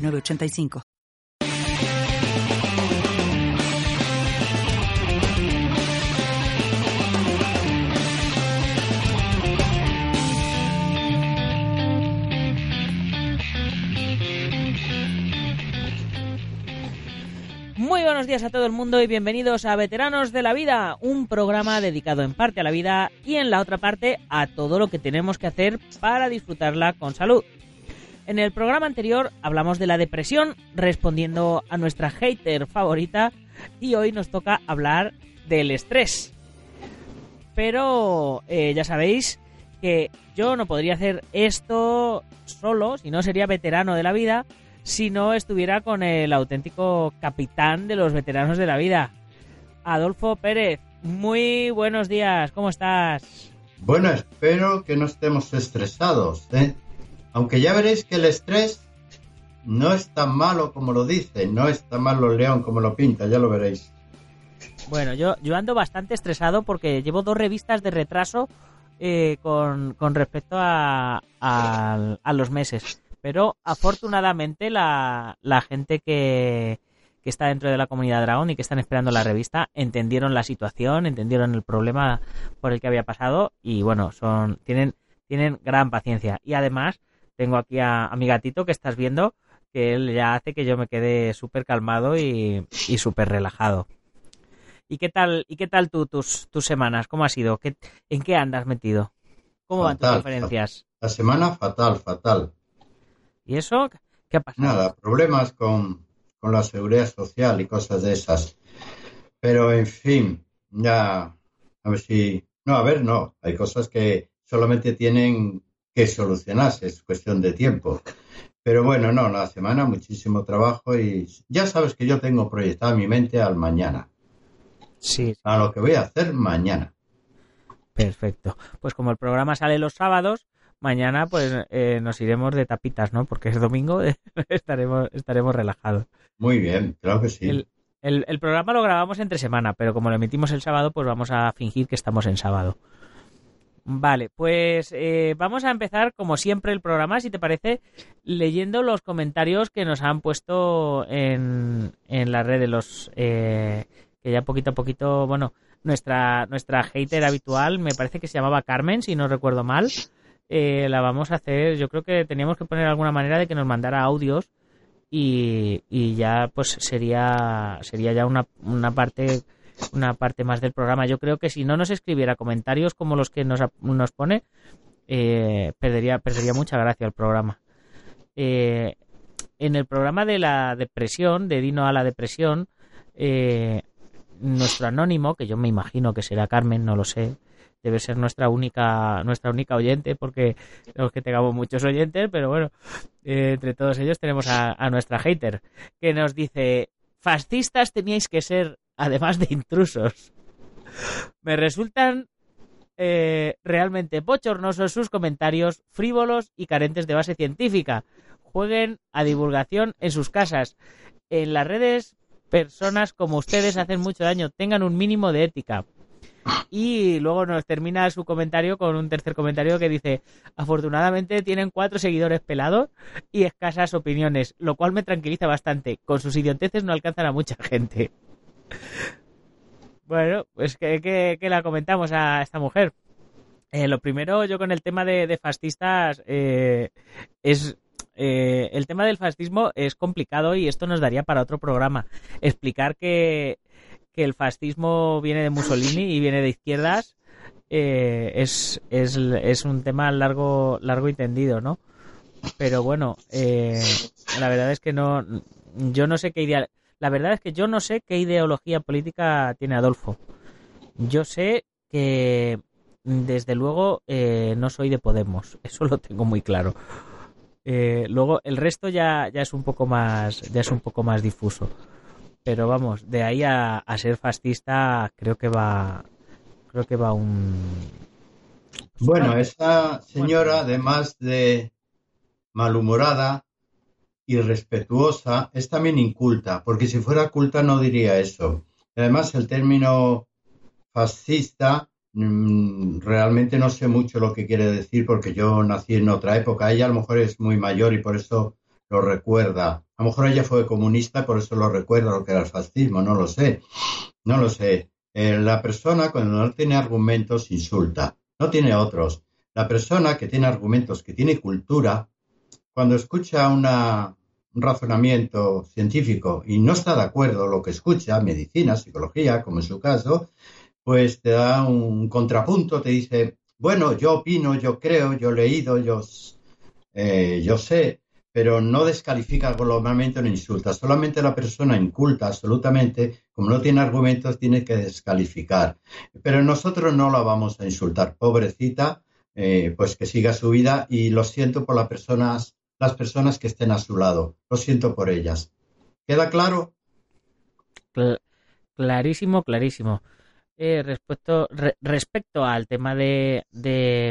985. Muy buenos días a todo el mundo y bienvenidos a Veteranos de la Vida, un programa dedicado en parte a la vida y en la otra parte a todo lo que tenemos que hacer para disfrutarla con salud. En el programa anterior hablamos de la depresión respondiendo a nuestra hater favorita y hoy nos toca hablar del estrés. Pero eh, ya sabéis que yo no podría hacer esto solo, si no sería veterano de la vida, si no estuviera con el auténtico capitán de los veteranos de la vida, Adolfo Pérez. Muy buenos días, ¿cómo estás? Bueno, espero que no estemos estresados, ¿eh? Aunque ya veréis que el estrés no es tan malo como lo dice, no es tan malo el león como lo pinta, ya lo veréis. Bueno, yo, yo ando bastante estresado porque llevo dos revistas de retraso eh, con, respecto a, los meses. Pero afortunadamente la, gente que, que está dentro de la comunidad Dragon y que están esperando la revista entendieron la situación, entendieron el problema por el que había pasado y bueno, son tienen tienen gran paciencia y además tengo aquí a, mi gatito que estás viendo, que él ya hace que yo me quede súper calmado y, súper relajado. ¿Y qué tal, y qué tal tú, tus, tus semanas? ¿Cómo ha sido? ¿Qué, ¿En qué andas metido? ¿Cómo van tus conferencias? La semana fatal, fatal. ¿Y eso? ¿Qué ha pasado? Nada, problemas con, con la seguridad social y cosas de esas. Pero en fin, ya, a ver si... No, a ver, no. Hay cosas que solamente tienen que solucionarse, es cuestión de tiempo. Pero bueno, no, la semana muchísimo trabajo y ya sabes que yo tengo proyectado mi mente al mañana. Sí. A lo que voy a hacer mañana. Perfecto. Pues como el programa sale los sábados, mañana pues eh, nos iremos de tapitas, ¿no? Porque es domingo, estaremos, estaremos relajados. Muy bien, claro que sí. El, el, el, programa lo grabamos entre semana, pero como lo emitimos el sábado, pues vamos a fingir que estamos en sábado. Vale, pues eh, vamos a empezar como siempre el programa, si te parece, leyendo los comentarios que nos han puesto en, en la red de los eh, que ya poquito a poquito, bueno, nuestra nuestra hater habitual, me parece que se llamaba Carmen, si no recuerdo mal, eh, la vamos a hacer. Yo creo que teníamos que poner alguna manera de que nos mandara audios y, y ya pues sería sería ya una, una parte una parte más del programa. Yo creo que si no nos escribiera comentarios como los que nos, nos pone, eh, perdería, perdería mucha gracia el programa. Eh, en el programa de la depresión, de Dino a la depresión, eh, nuestro anónimo, que yo me imagino que será Carmen, no lo sé, debe ser nuestra única nuestra única oyente porque los que tengamos muchos oyentes pero bueno entre todos ellos tenemos a, a, nuestra hater que nos dice fascistas teníais que ser además de intrusos. Me resultan eh, realmente bochornosos sus comentarios frívolos y carentes de base científica. Jueguen a divulgación en sus casas. En las redes, personas como ustedes hacen mucho daño. Tengan un mínimo de ética. Y luego nos termina su comentario con un tercer comentario que dice, afortunadamente tienen cuatro seguidores pelados y escasas opiniones, lo cual me tranquiliza bastante. Con sus idioteces no alcanzan a mucha gente. Bueno, pues que, la comentamos a esta mujer. Eh, lo primero, yo con el tema de, fascistas, eh, es eh, el tema del fascismo es complicado y esto nos daría para otro programa. Explicar que, el fascismo viene de Mussolini y viene de izquierdas es, es, es, un tema largo, largo y tendido, ¿no? Pero bueno, la verdad es que no, yo no sé qué idea la verdad es que yo no sé qué ideología política tiene Adolfo. Yo sé que desde luego eh, no soy de Podemos, eso lo tengo muy claro. Eh, luego el resto ya, ya es un poco más ya es un poco más difuso. Pero vamos, de ahí a, a ser fascista creo que va creo que va un bueno, esta señora, además de malhumorada, irrespetuosa, es también inculta, porque si fuera culta no diría eso. Además, el término fascista mm, realmente no sé mucho lo que quiere decir porque yo nací en otra época. Ella a lo mejor es muy mayor y por eso lo recuerda. A lo mejor ella fue comunista por eso lo recuerda lo que era el fascismo, no lo sé. No lo sé. Eh, la persona cuando no tiene argumentos insulta, no tiene otros. La persona que tiene argumentos, que tiene cultura, cuando escucha una, un razonamiento científico y no está de acuerdo lo que escucha, medicina, psicología, como en su caso, pues te da un contrapunto, te dice, bueno, yo opino, yo creo, yo he leído, yo, eh, yo sé, pero no descalifica globalmente, no insulta. Solamente la persona inculta absolutamente, como no tiene argumentos, tiene que descalificar. Pero nosotros no la vamos a insultar. Pobrecita, eh, pues que siga su vida y lo siento por las personas las personas que estén a su lado. Lo siento por ellas. ¿Queda claro? clarísimo, clarísimo. Eh, respecto, respecto al tema de,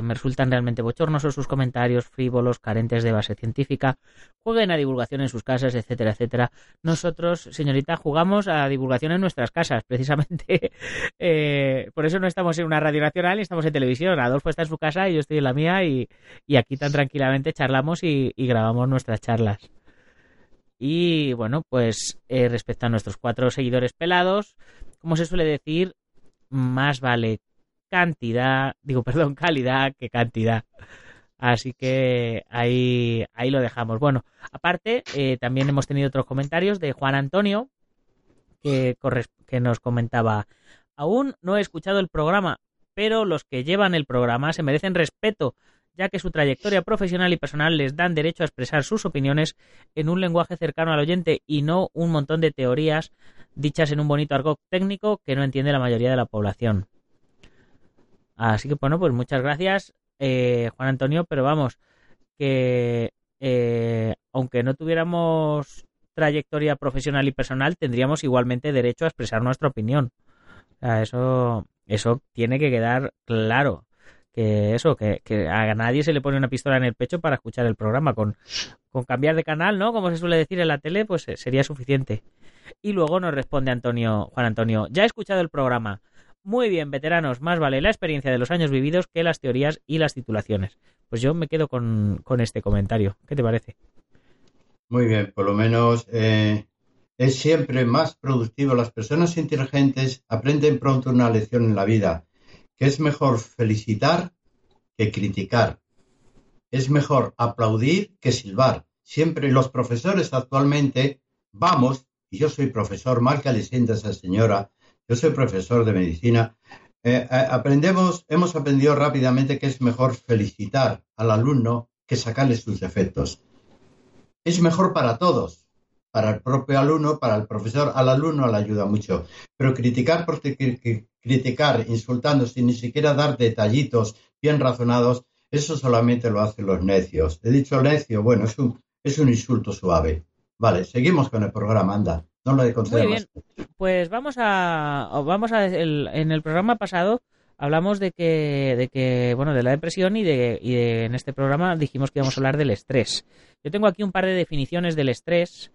me resultan realmente bochornosos sus comentarios frívolos, carentes de base científica, jueguen a divulgación en sus casas, etcétera, etcétera. Nosotros, señorita, jugamos a divulgación en nuestras casas, precisamente. Eh, por eso no estamos en una radio nacional ni estamos en televisión. Adolfo está en su casa y yo estoy en la mía y, y aquí tan tranquilamente charlamos y, y, grabamos nuestras charlas. Y bueno, pues eh, respecto a nuestros cuatro seguidores pelados, como se suele decir, más vale cantidad, digo, perdón, calidad que cantidad. Así que ahí, ahí lo dejamos. Bueno, aparte, eh, también hemos tenido otros comentarios de Juan Antonio, que, que nos comentaba, aún no he escuchado el programa, pero los que llevan el programa se merecen respeto, ya que su trayectoria profesional y personal les dan derecho a expresar sus opiniones en un lenguaje cercano al oyente y no un montón de teorías dichas en un bonito argot técnico que no entiende la mayoría de la población. Así que bueno, pues muchas gracias, eh, Juan Antonio, pero vamos, que eh, aunque no tuviéramos trayectoria profesional y personal, tendríamos igualmente derecho a expresar nuestra opinión. O sea, eso, eso tiene que quedar claro. Que eso, que, que, a nadie se le pone una pistola en el pecho para escuchar el programa. Con, con cambiar de canal, ¿no? Como se suele decir en la tele, pues eh, sería suficiente. Y luego nos responde Antonio, Juan Antonio, ya he escuchado el programa. Muy bien, veteranos, más vale la experiencia de los años vividos que las teorías y las titulaciones. Pues yo me quedo con, con este comentario. ¿Qué te parece? Muy bien, por lo menos eh, es siempre más productivo. Las personas inteligentes aprenden pronto una lección en la vida, que es mejor felicitar que criticar. Es mejor aplaudir que silbar. Siempre los profesores actualmente vamos y yo soy profesor, marca sienta esa señora, yo soy profesor de medicina, eh, eh, aprendemos, hemos aprendido rápidamente que es mejor felicitar al alumno que sacarle sus defectos. Es mejor para todos, para el propio alumno, para el profesor, al alumno le ayuda mucho. Pero criticar por criticar, insultando sin ni siquiera dar detallitos bien razonados, eso solamente lo hacen los necios. He dicho necio, bueno, es un, es un insulto suave. Vale, seguimos con el programa, anda. No lo Muy bien, pues vamos a, vamos a, en el programa pasado hablamos de que, de que, bueno, de la depresión y de, y en este programa dijimos que íbamos a hablar del estrés. Yo tengo aquí un par de definiciones del estrés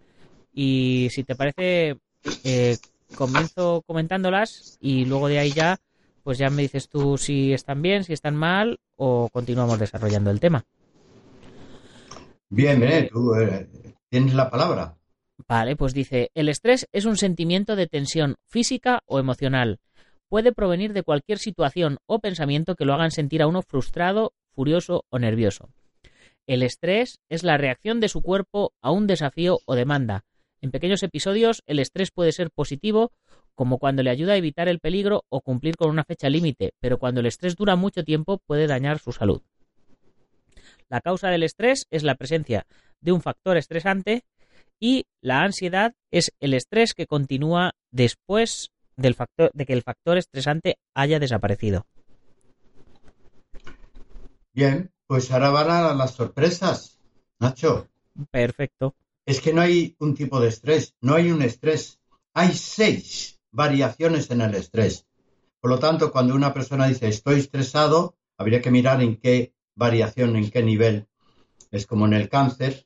y si te parece, eh, comienzo comentándolas y luego de ahí ya, pues ya me dices tú si están bien, si están mal o continuamos desarrollando el tema. Bien, bien, tú eh, Tienes la palabra. Vale, pues dice, el estrés es un sentimiento de tensión física o emocional. Puede provenir de cualquier situación o pensamiento que lo hagan sentir a uno frustrado, furioso o nervioso. El estrés es la reacción de su cuerpo a un desafío o demanda. En pequeños episodios, el estrés puede ser positivo, como cuando le ayuda a evitar el peligro o cumplir con una fecha límite, pero cuando el estrés dura mucho tiempo puede dañar su salud. La causa del estrés es la presencia de un factor estresante y la ansiedad es el estrés que continúa después del factor, de que el factor estresante haya desaparecido. Bien, pues ahora van a las sorpresas. Nacho. Perfecto. Es que no hay un tipo de estrés, no hay un estrés. Hay seis variaciones en el estrés. Por lo tanto, cuando una persona dice estoy estresado, habría que mirar en qué variación, en qué nivel. Es como en el cáncer,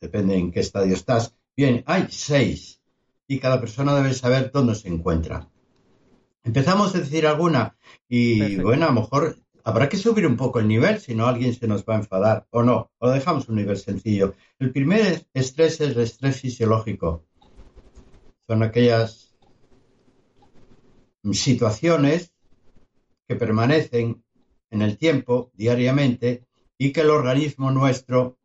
depende en qué estadio estás. Bien, hay seis y cada persona debe saber dónde se encuentra. Empezamos a decir alguna y bueno, a lo mejor habrá que subir un poco el nivel, si no alguien se nos va a enfadar o no, o dejamos un nivel sencillo. El primer estrés es el estrés fisiológico. Son aquellas situaciones que permanecen en el tiempo diariamente y que el organismo nuestro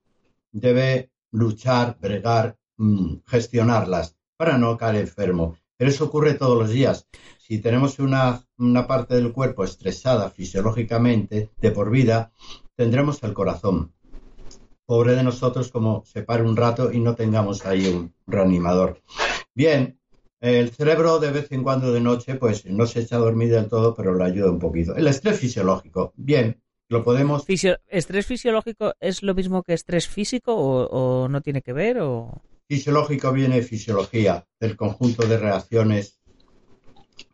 debe luchar, bregar, mm, gestionarlas para no caer enfermo. Pero eso ocurre todos los días. Si tenemos una, una parte del cuerpo estresada fisiológicamente de por vida, tendremos el corazón. Pobre de nosotros como se pare un rato y no tengamos ahí un reanimador. Bien, el cerebro de vez en cuando de noche, pues no se echa a dormir del todo, pero le ayuda un poquito. El estrés fisiológico, bien, lo podemos. ¿Estrés fisiológico es lo mismo que estrés físico o, no tiene que ver? O... Fisiológico viene de fisiología, del conjunto de reacciones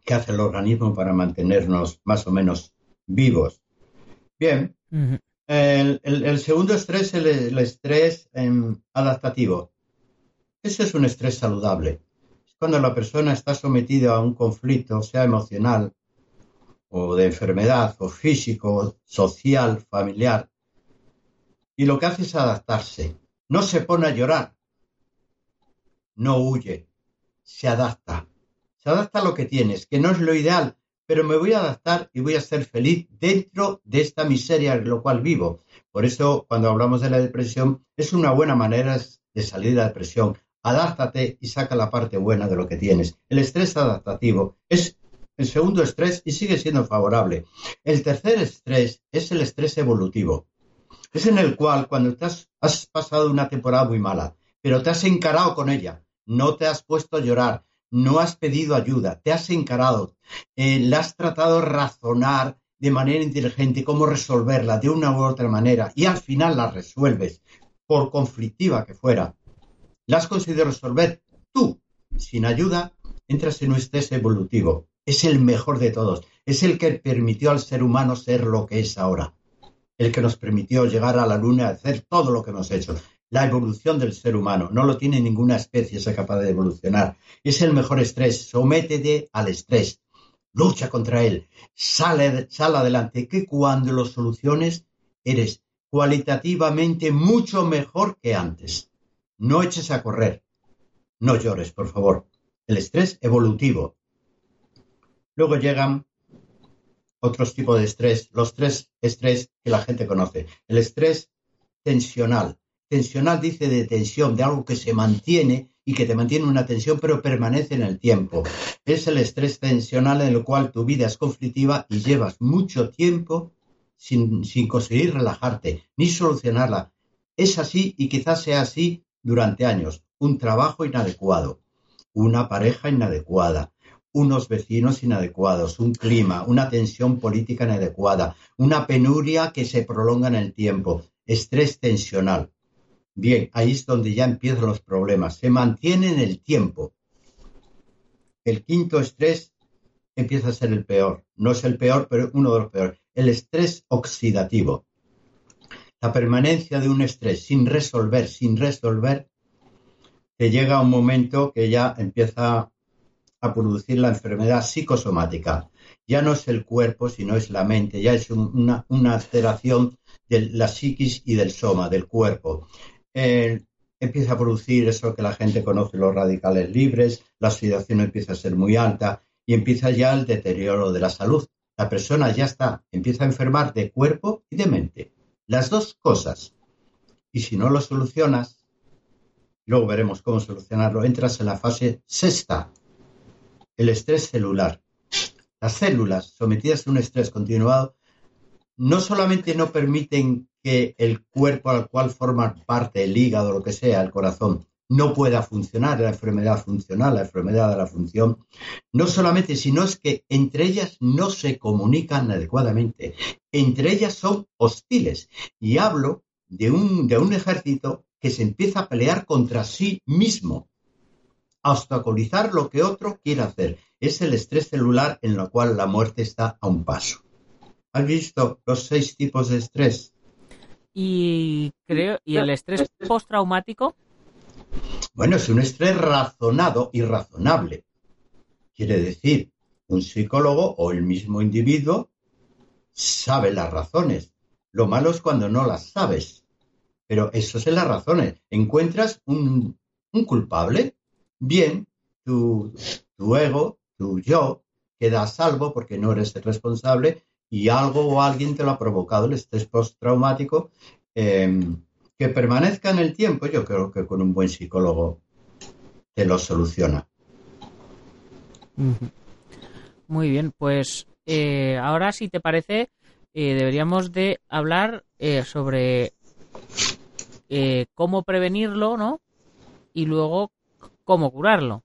que hace el organismo para mantenernos más o menos vivos. Bien, el, segundo estrés es el, estrés em, adaptativo. Ese es un estrés saludable cuando la persona está sometida a un conflicto, sea emocional o de enfermedad o físico, social, familiar, y lo que hace es adaptarse. No se pone a llorar, no huye, se adapta. Se adapta a lo que tienes, que no es lo ideal, pero me voy a adaptar y voy a ser feliz dentro de esta miseria en lo cual vivo. Por eso, cuando hablamos de la depresión, es una buena manera de salir de la depresión, adáptate y saca la parte buena de lo que tienes. El estrés adaptativo es el segundo estrés y sigue siendo favorable. El tercer estrés es el estrés evolutivo. Es en el cual cuando te has, pasado una temporada muy mala, pero te has encarado con ella, no te has puesto a llorar, no has pedido ayuda, te has encarado, eh, la has tratado de razonar de manera inteligente cómo resolverla de una u otra manera y al final la resuelves, por conflictiva que fuera, las conseguido resolver tú, sin ayuda, entras en un estrés evolutivo. Es el mejor de todos. Es el que permitió al ser humano ser lo que es ahora. El que nos permitió llegar a la luna hacer todo lo que hemos hecho. La evolución del ser humano. No lo tiene ninguna especie, es capaz de evolucionar. Es el mejor estrés. Sométete al estrés. Lucha contra él. Sale, sale adelante. Que cuando lo soluciones, eres cualitativamente mucho mejor que antes. No eches a correr. No llores, por favor. El estrés evolutivo. Luego llegan otros tipos de estrés, los tres estrés que la gente conoce. El estrés tensional. Tensional dice de tensión, de algo que se mantiene y que te mantiene una tensión pero permanece en el tiempo. Es el estrés tensional en el cual tu vida es conflictiva y llevas mucho tiempo sin, sin conseguir relajarte ni solucionarla. Es así y quizás sea así durante años, un trabajo inadecuado, una pareja inadecuada, unos vecinos inadecuados, un clima, una tensión política inadecuada, una penuria que se prolonga en el tiempo, estrés tensional. Bien, ahí es donde ya empiezan los problemas. Se mantiene en el tiempo. El quinto estrés empieza a ser el peor. No es el peor, pero uno de los peores. El estrés oxidativo. La permanencia de un estrés sin resolver, sin resolver, te llega un momento que ya empieza a producir la enfermedad psicosomática. Ya no es el cuerpo, sino es la mente, ya es una, alteración de la psiquis y del soma, del cuerpo. Empieza a producir eso que la gente conoce, los radicales libres, la oxidación empieza a ser muy alta y empieza ya el deterioro de la salud. La persona ya está, empieza a enfermar de cuerpo y de mente. Las dos cosas. Y si no lo solucionas, luego veremos cómo solucionarlo, entras en la fase sexta, el estrés celular. Las células sometidas a un estrés continuado no solamente no permiten que el cuerpo al cual forma parte el hígado, lo que sea, el corazón, no pueda funcionar, la enfermedad funcional, la enfermedad de la función, no solamente, sino es que entre ellas no se comunican adecuadamente, entre ellas son hostiles. Y hablo de un, de un ejército que se empieza a pelear contra sí mismo, a obstaculizar lo que otro quiere hacer. Es el estrés celular en lo cual la muerte está a un paso. ¿Has visto los seis tipos de estrés? Y creo, ¿y el estrés postraumático? Bueno, es un estrés razonado y razonable. Quiere decir, un psicólogo o el mismo individuo sabe las razones. Lo malo es cuando no las sabes. Pero eso es las razones. Encuentras un, culpable, bien, tu, tu ego, tu yo, queda a salvo porque no eres el responsable y algo o alguien te lo ha provocado el estrés postraumático. Em, que permanezca en el tiempo, yo creo que con un buen psicólogo te lo soluciona. Muy bien, pues eh, ahora si te parece eh, deberíamos de hablar eh, sobre cómo prevenirlo, ¿no? Y luego cómo curarlo.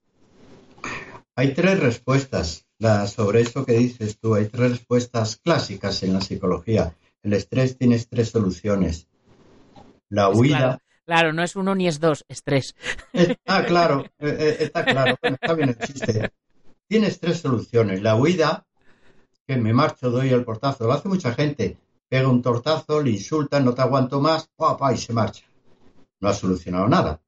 Hay tres respuestas sobre esto que dices tú. Hay tres respuestas clásicas en la psicología. El estrés tiene tres soluciones. La huida. Claro, no es uno ni es dos, es tres. Ah, claro, está claro. está bien, existe. Tienes tres soluciones. La huida, que me marcho, doy el portazo. Lo hace mucha gente. Pega un tortazo, le insulta, no te aguanto más, papá, y se marcha. No ha solucionado nada.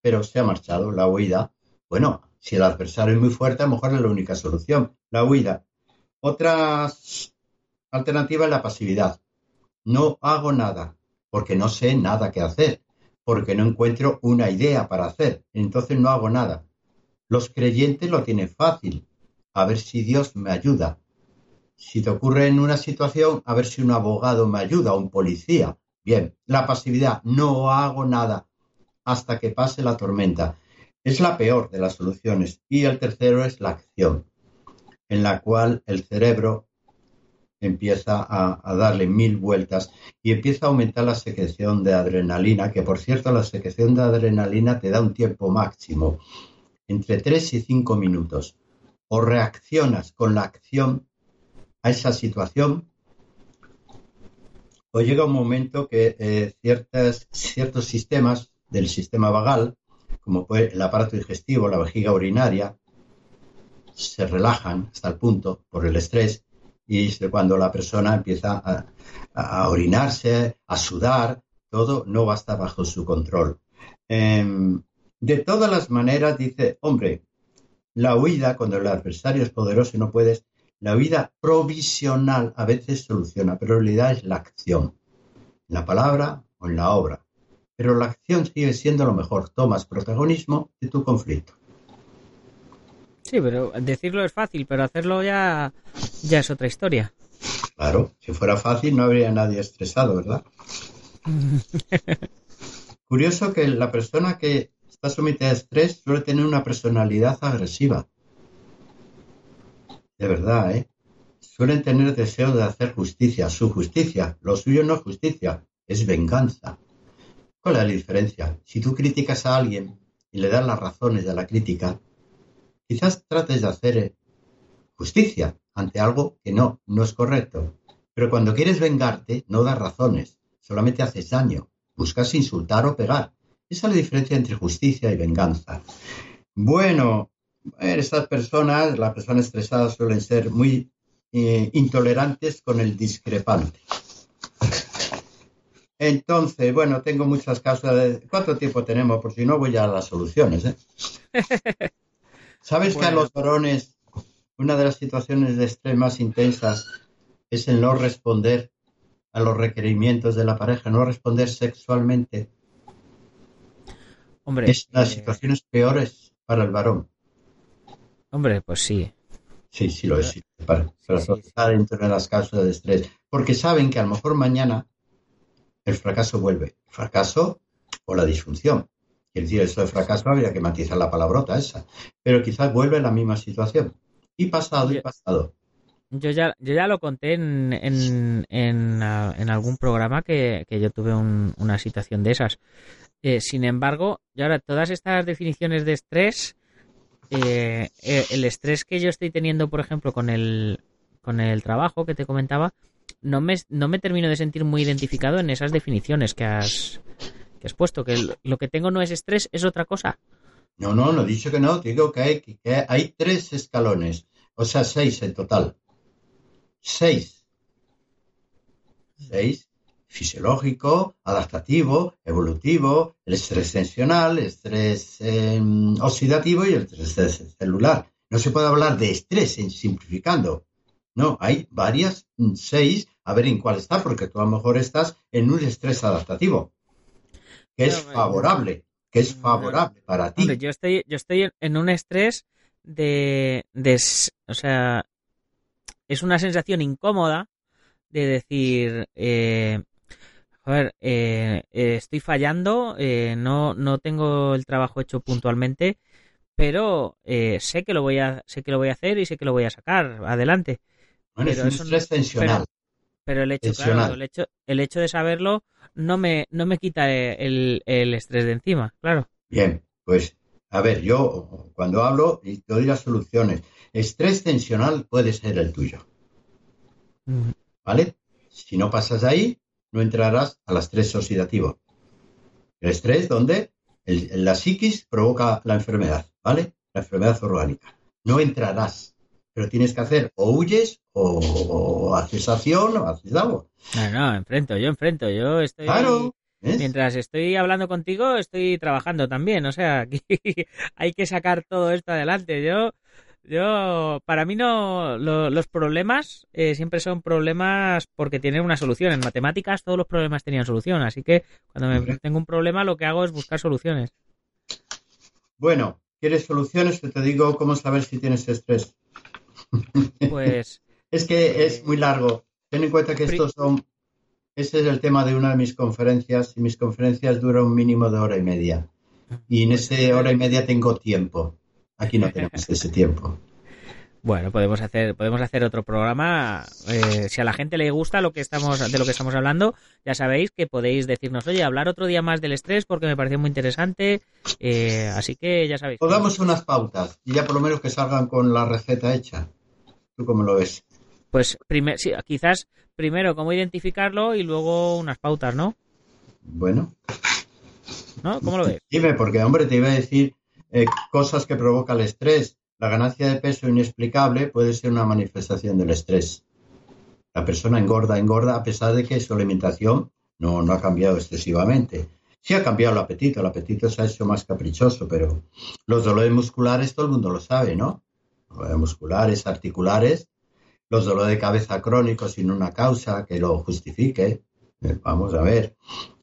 Pero se ha marchado. La huida, bueno, si el adversario es muy fuerte, a lo mejor es la única solución. La huida. Otra alternativa es la pasividad. No hago nada, porque no sé nada que hacer, porque no encuentro una idea para hacer. Entonces no hago nada. Los creyentes lo tienen fácil. A ver si Dios me ayuda. Si te ocurre en una situación, a ver si un abogado me ayuda, un policía. Bien, la pasividad, no hago nada hasta que pase la tormenta. Es la peor de las soluciones. Y el tercero es la acción, en la cual el cerebro empieza a, darle mil vueltas y empieza a aumentar la secreción de adrenalina, que por cierto la secreción de adrenalina te da un tiempo máximo entre 3 y 5 minutos. O reaccionas con la acción a esa situación, o llega un momento que eh, ciertos sistemas del sistema vagal, como el aparato digestivo, la vejiga urinaria, se relajan hasta el punto por el estrés y es cuando la persona empieza a, orinarse, a sudar, todo no va bajo su control. Em, de todas las maneras, dice, hombre, la huida, cuando el adversario es poderoso y no puedes, la huida provisional a veces soluciona, pero en realidad es la acción, en la palabra o en la obra. Pero la acción sigue siendo lo mejor, tomas protagonismo de tu conflicto. Sí, pero decirlo es fácil, pero hacerlo ya, ya es otra historia. Claro, si fuera fácil no habría nadie estresado, ¿verdad? Curioso que la persona que está sometida a estrés suele tener una personalidad agresiva. De verdad, ¿eh? Suelen tener deseo de hacer justicia, su justicia. Lo suyo no es justicia, es venganza. ¿Cuál es la diferencia? Si tú criticas a alguien y le das las razones de la crítica, quizás trates de hacer justicia ante algo que no, no es correcto. Pero cuando quieres vengarte, no das razones, solamente haces daño, buscas insultar o pegar. Esa es la diferencia entre justicia y venganza. Bueno, estas personas, las personas estresadas suelen ser muy eh, intolerantes con el discrepante. Entonces, bueno, tengo muchas causas. De... ¿Cuánto tiempo tenemos? Por si no, voy a las soluciones. ¿eh? ¿Sabes que a los varones una de las situaciones de estrés más intensas es el no responder a los requerimientos de la pareja, no responder sexualmente? es las eh, situaciones peores para el varón. Hombre, pues sí. Sí, sí lo es. para, para dentro de las causas de estrés. Porque saben que a lo mejor mañana el fracaso vuelve. El fracaso o la disfunción. Quiere decir, eso de fracaso habría que matizar la palabrota esa. Pero quizás vuelve la misma situación. Y pasado y pasado. Yo ya, yo ya lo conté en, en, en, algún programa que, yo tuve una situación de esas. Eh, sin embargo, y ahora todas estas definiciones de estrés, eh, eh, el estrés que yo estoy teniendo, por ejemplo, con el, con el trabajo que te comentaba, no me, no me termino de sentir muy identificado en esas definiciones que has, que has puesto, que lo que tengo no es estrés, es otra cosa. No, no, no he dicho que no, digo que hay, que hay tres escalones, o sea, seis en total. Seis. Seis. Fisiológico, adaptativo, evolutivo, el estrés tensional, el estrés em, oxidativo y el estrés celular. No se puede hablar de estrés simplificando. No, hay varias, mm, seis, a ver en cuál está, porque tú a lo mejor estás en un estrés adaptativo, que es favorable que es favorable para ti. yo estoy, yo estoy en un estrés de, o sea, es una sensación incómoda de decir, eh, a ver, eh, estoy fallando, eh, no, no tengo el trabajo hecho puntualmente, pero sé que lo voy a, sé que lo voy a hacer y sé que lo voy a sacar adelante. Bueno, es un estrés tensional. Pero, el hecho, claro, el hecho, el hecho de saberlo no me, no me quita el, estrés de encima, claro. Bien, pues a ver, yo cuando hablo y te doy las soluciones, estrés tensional puede ser el tuyo. ¿Vale? Si no pasas ahí, no entrarás al estrés oxidativo. El estrés, donde la psiquis provoca la enfermedad, ¿vale? La enfermedad orgánica. No entrarás, pero tienes que hacer o huyes o, haces acción o haces algo. No, no, enfrento, yo enfrento, yo estoy... Claro. Mientras estoy hablando contigo, estoy trabajando también, o sea, aquí hay que sacar todo esto adelante. Yo, yo, para mí no, los problemas eh, siempre son problemas porque tienen una solución. En matemáticas todos los problemas tenían solución, así que cuando me tengo un problema lo que hago es buscar soluciones. Bueno, ¿quieres soluciones? Te digo cómo saber si tienes estrés. Pues es que es muy largo. Ten en cuenta que estos son. Este es el tema de una de mis conferencias y mis conferencias duran un mínimo de hora y media. Y en esa hora y media tengo tiempo. Aquí no tenemos ese tiempo. Bueno, podemos hacer, podemos hacer otro programa. Eh, si a la gente le gusta lo que estamos, de lo que estamos hablando, ya sabéis que podéis decirnos, oye, hablar otro día más del estrés porque me pareció muy interesante. Eh, así que ya sabéis. O damos unas pautas y ya por lo menos que salgan con la receta hecha. ¿Tú cómo lo ves? Pues sí, quizás primero cómo identificarlo y luego unas pautas, ¿no? Bueno. ¿No? ¿Cómo lo ves? Dime, porque hombre, te iba a decir eh, cosas que provoca el estrés. La ganancia de peso inexplicable puede ser una manifestación del estrés. La persona engorda, engorda, a pesar de que su alimentación no, no ha cambiado excesivamente. Sí ha cambiado el apetito, el apetito se ha hecho más caprichoso, pero los dolores musculares todo el mundo lo sabe, ¿no? Musculares, articulares, los dolores de cabeza crónicos sin una causa que lo justifique. Eh, vamos a ver.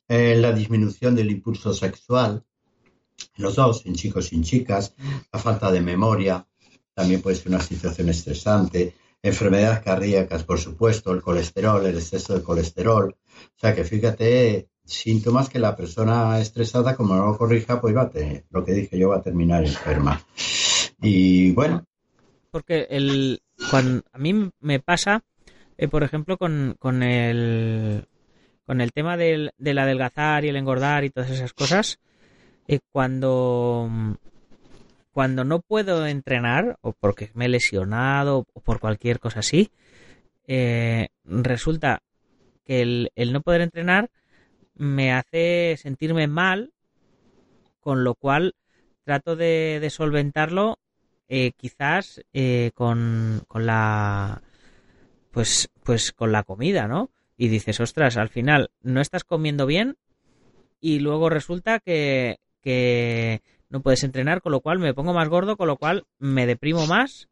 Eh, la disminución del impulso sexual, los dos, en chicos y chicas, la falta de memoria, también puede ser una situación estresante, enfermedades cardíacas, por supuesto, el colesterol, el exceso de colesterol. O sea que fíjate, síntomas que la persona estresada, como no lo corrija, pues va a tener, lo que dije yo, va a terminar enferma. Y bueno. Porque el, cuando, a mí me pasa, eh, por ejemplo, con, con, el, con el tema del, del adelgazar y el engordar y todas esas cosas, eh, cuando, cuando no puedo entrenar, o porque me he lesionado, o por cualquier cosa así, eh, resulta que el, el no poder entrenar me hace sentirme mal, con lo cual trato de, de solventarlo eh, quizás eh, con, con la pues pues con la comida, ¿no? Y dices, ostras, al final no estás comiendo bien y luego resulta que, que no puedes entrenar, con lo cual me pongo más gordo, con lo cual me deprimo más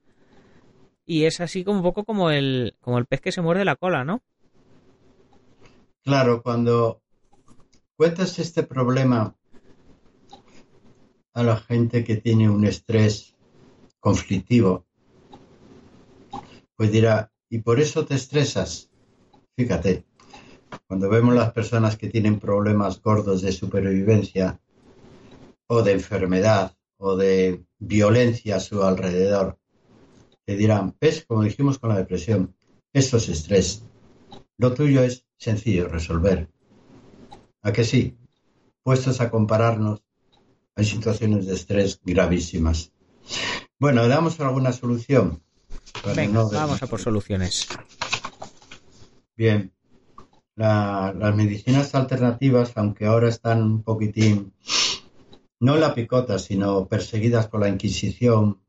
y es así como un poco como el como el pez que se muerde la cola, ¿no? Claro, cuando cuentas este problema a la gente que tiene un estrés conflictivo, pues dirá, ¿y por eso te estresas? Fíjate, cuando vemos las personas que tienen problemas gordos de supervivencia o de enfermedad o de violencia a su alrededor, te dirán, ves, como dijimos con la depresión, esto es estrés. Lo tuyo es sencillo resolver. ¿A que sí? Puestos a compararnos, hay situaciones de estrés gravísimas. Bueno, damos alguna solución. Venga, vamos a por soluciones. Bien, las medicinas alternativas, aunque ahora están un poquitín, no la picota, sino perseguidas por la Inquisición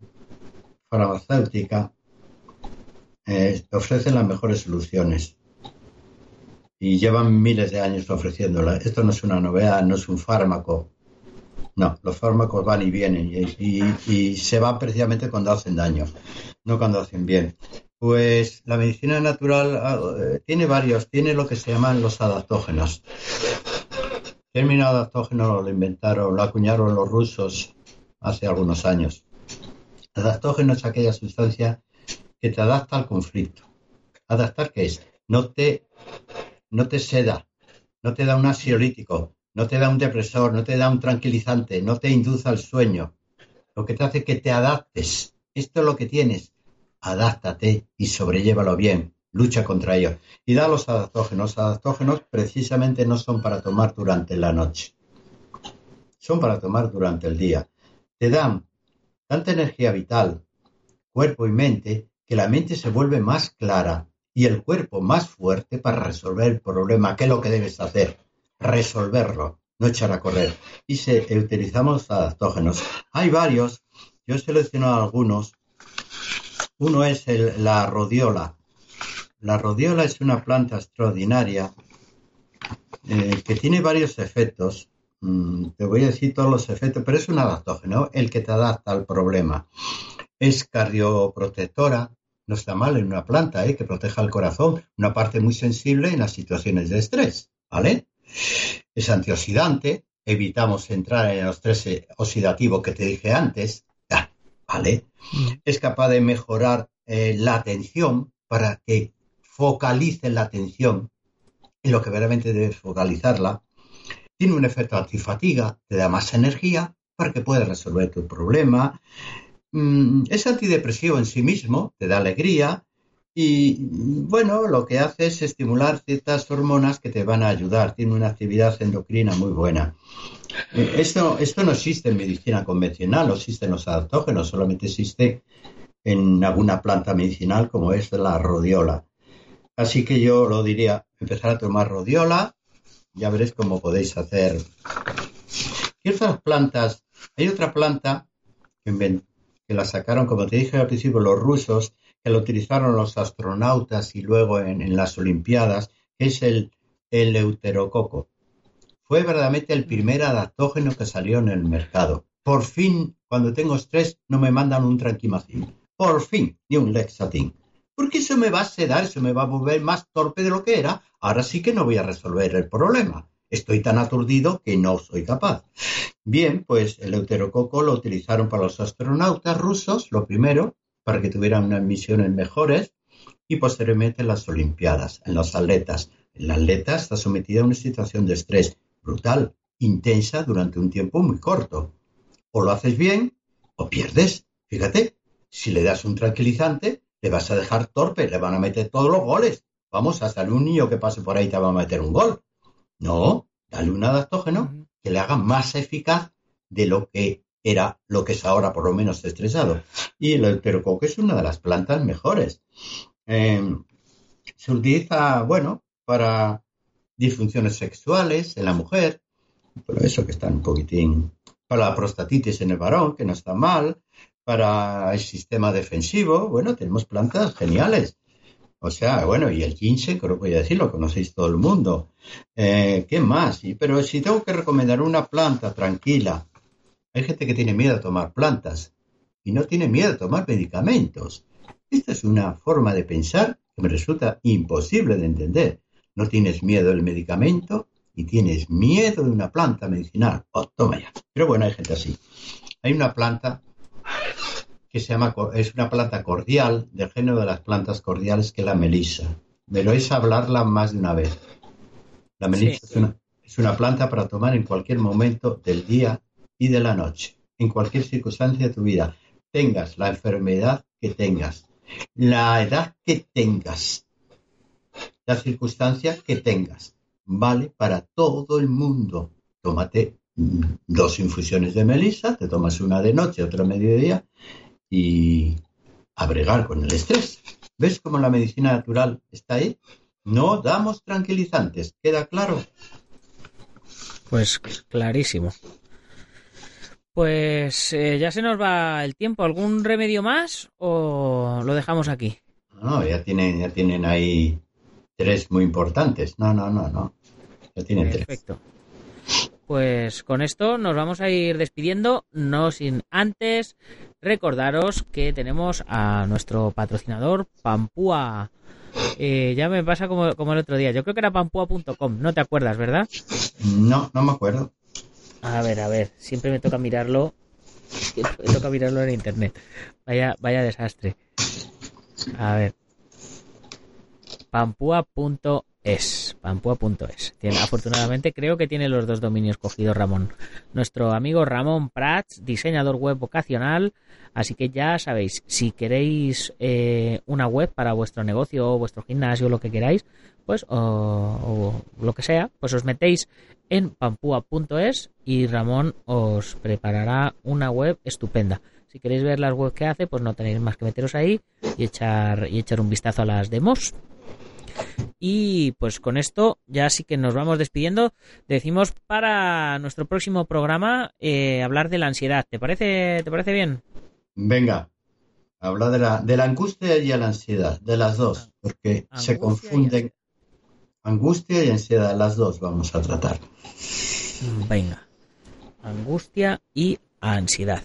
farmacéutica, eh, ofrecen las mejores soluciones y llevan miles de años ofreciéndola. Esto no es una novedad, no es un fármaco. No, los fármacos van y vienen y, se van precisamente cuando hacen daño, no cuando hacen bien. Pues la medicina natural ah, eh, tiene varios, tiene lo que se llaman los adaptógenos. El término adaptógeno lo inventaron, lo acuñaron los rusos hace algunos años. Adaptógeno es aquella sustancia que te adapta al conflicto. ¿Adaptar qué es? No te, no te seda, no te da un ansiolítico, no te da un depresor, no te da un tranquilizante, no te induce al sueño. Lo que te hace que te adaptes. Esto es lo que tienes. Adáptate y sobrellévalo bien. Lucha contra ello. Y da los adaptógenos. Los adaptógenos precisamente no son para tomar durante la noche. Son para tomar durante el día. Te dan tanta energía vital, cuerpo y mente, que la mente se vuelve más clara y el cuerpo más fuerte para resolver el problema. ¿Qué es lo que debes hacer? Resolverlo, no echar a correr. Y se, utilizamos adaptógenos. Hay varios, yo he seleccionado algunos. Uno es la rodiola. La rodiola es una planta extraordinaria eh, que tiene varios efectos. Mm, te voy a decir todos los efectos, pero es un adaptógeno, el que te adapta al problema. Es cardioprotectora, no está mal en una planta, ¿eh? que proteja el corazón, una parte muy sensible en las situaciones de estrés, ¿vale? Es antioxidante, evitamos entrar en el estrés oxidativo que te dije antes, ah, ¿vale? Mm. Es capaz de mejorar eh, la atención para que focalice la atención en lo que verdaderamente debes focalizarla. Tiene un efecto antifatiga, te da más energía para que puedas resolver tu problema. Mm, es antidepresivo en sí mismo, te da alegría, y bueno, lo que hace es estimular ciertas hormonas que te van a ayudar. Tiene una actividad endocrina muy buena. Eh, esto, esto no existe en medicina convencional, no existen los adaptógenos, solamente existe en alguna planta medicinal como es la rodiola. Así que yo lo diría, empezar a tomar rodiola, ya veréis cómo podéis hacer. ¿Qué otras plantas? Hay otra planta que, que la sacaron, como te dije al principio, los rusos, que lo utilizaron los astronautas y luego en, las Olimpiadas, es el, el euterococo. Fue verdaderamente el primer adaptógeno que salió en el mercado. Por fin, cuando tengo estrés, no me mandan un tranquimacín. Por fin, ni un lexatín. Porque eso me va a sedar, eso me va a volver más torpe de lo que era. Ahora sí que no voy a resolver el problema. Estoy tan aturdido que no soy capaz. Bien, pues el euterococo lo utilizaron para los astronautas rusos, lo primero, para que tuvieran unas misiones mejores y posteriormente en las Olimpiadas, en los atletas. El atleta está sometido a una situación de estrés brutal, intensa durante un tiempo muy corto. O lo haces bien o pierdes. Fíjate, si le das un tranquilizante, le vas a dejar torpe, le van a meter todos los goles. Vamos, hasta un niño que pase por ahí te va a meter un gol. No, dale un adaptógeno que le haga más eficaz de lo que era lo que es ahora por lo menos estresado. Y el euterococo es una de las plantas mejores. Em, se utiliza, bueno, para disfunciones sexuales en la mujer, por eso que está un poquitín, para la prostatitis en el varón, que no está mal, para el sistema defensivo, bueno, tenemos plantas geniales. O sea, bueno, y el ginseng, creo que voy a decir, lo conocéis todo el mundo. Eh, ¿Qué más? pero si tengo que recomendar una planta tranquila, hay gente que tiene miedo a tomar plantas y no tiene miedo a tomar medicamentos. Esta es una forma de pensar que me resulta imposible de entender. No tienes miedo del medicamento y tienes miedo de una planta medicinal. Oh, toma ya. Pero bueno, hay gente así. Hay una planta que se llama, es una planta cordial, del género de las plantas cordiales, que es la melisa. Me lo es hablarla más de una vez. La melisa es, una, es una planta para tomar en cualquier momento del día y de la noche, en cualquier circunstancia de tu vida, tengas la enfermedad que tengas, la edad que tengas, la circunstancia que tengas, vale para todo el mundo. Tómate dos infusiones de melisa, te tomas una de noche, otra mediodía y a bregar con el estrés. ¿Ves cómo la medicina natural está ahí? No damos tranquilizantes, ¿queda claro? Pues clarísimo. Pues eh, ya se nos va el tiempo. ¿Algún remedio más o lo dejamos aquí? No, ya tienen, ya tienen ahí tres muy importantes. No, no, no, no. Ya tienen Perfecto. Pues con esto nos vamos a ir despidiendo, no sin antes recordaros que tenemos a nuestro patrocinador Pampúa. Eh, ya me pasa como, como el otro día. Yo creo que era pampúa.com, no te acuerdas, ¿verdad? No, no me acuerdo. A ver, a ver, siempre me toca mirarlo. Me toca mirarlo en internet. Vaya, vaya desastre. A ver. Pampúa.es. Pampúa.es. Tiene, afortunadamente creo que tiene los dos dominios cogidos Ramón. Nuestro amigo Ramón Prats, diseñador web vocacional. Así que ya sabéis, si queréis eh, una web para vuestro negocio o vuestro gimnasio, lo que queráis, pues o, o lo que sea, pues os metéis en pampua.es y Ramón os preparará una web estupenda. Si queréis ver las webs que hace, pues no tenéis más que meteros ahí y echar, y echar un vistazo a las demos. Y pues con esto ya sí que nos vamos despidiendo. Decimos para nuestro próximo programa eh, hablar de la ansiedad. ¿Te parece, ¿Te parece bien? Venga, habla de la, de la angustia y la ansiedad, de las dos, porque se confunden. Angustia y ansiedad, las dos vamos a tratar. Venga. Angustia y ansiedad.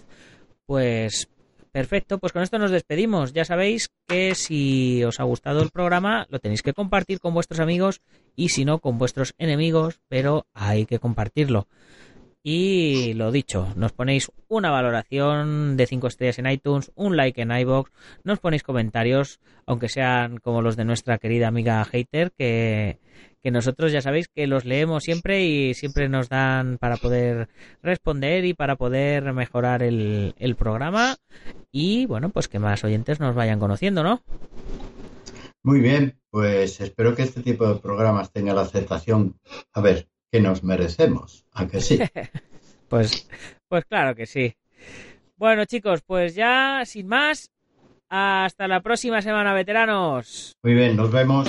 Pues perfecto, pues con esto nos despedimos. Ya sabéis que si os ha gustado el programa lo tenéis que compartir con vuestros amigos y si no con vuestros enemigos, pero hay que compartirlo. Y lo dicho, nos ponéis una valoración de 5 estrellas en iTunes, un like en iBox, nos ponéis comentarios, aunque sean como los de nuestra querida amiga Hater, que, que nosotros ya sabéis que los leemos siempre y siempre nos dan para poder responder y para poder mejorar el, el programa. Y bueno, pues que más oyentes nos vayan conociendo, ¿no? Muy bien, pues espero que este tipo de programas tenga la aceptación. A ver, que nos merecemos, ¿a que sí? pues, pues claro que sí. Bueno, chicos, pues ya sin más, hasta la próxima semana, veteranos. Muy bien, nos vemos.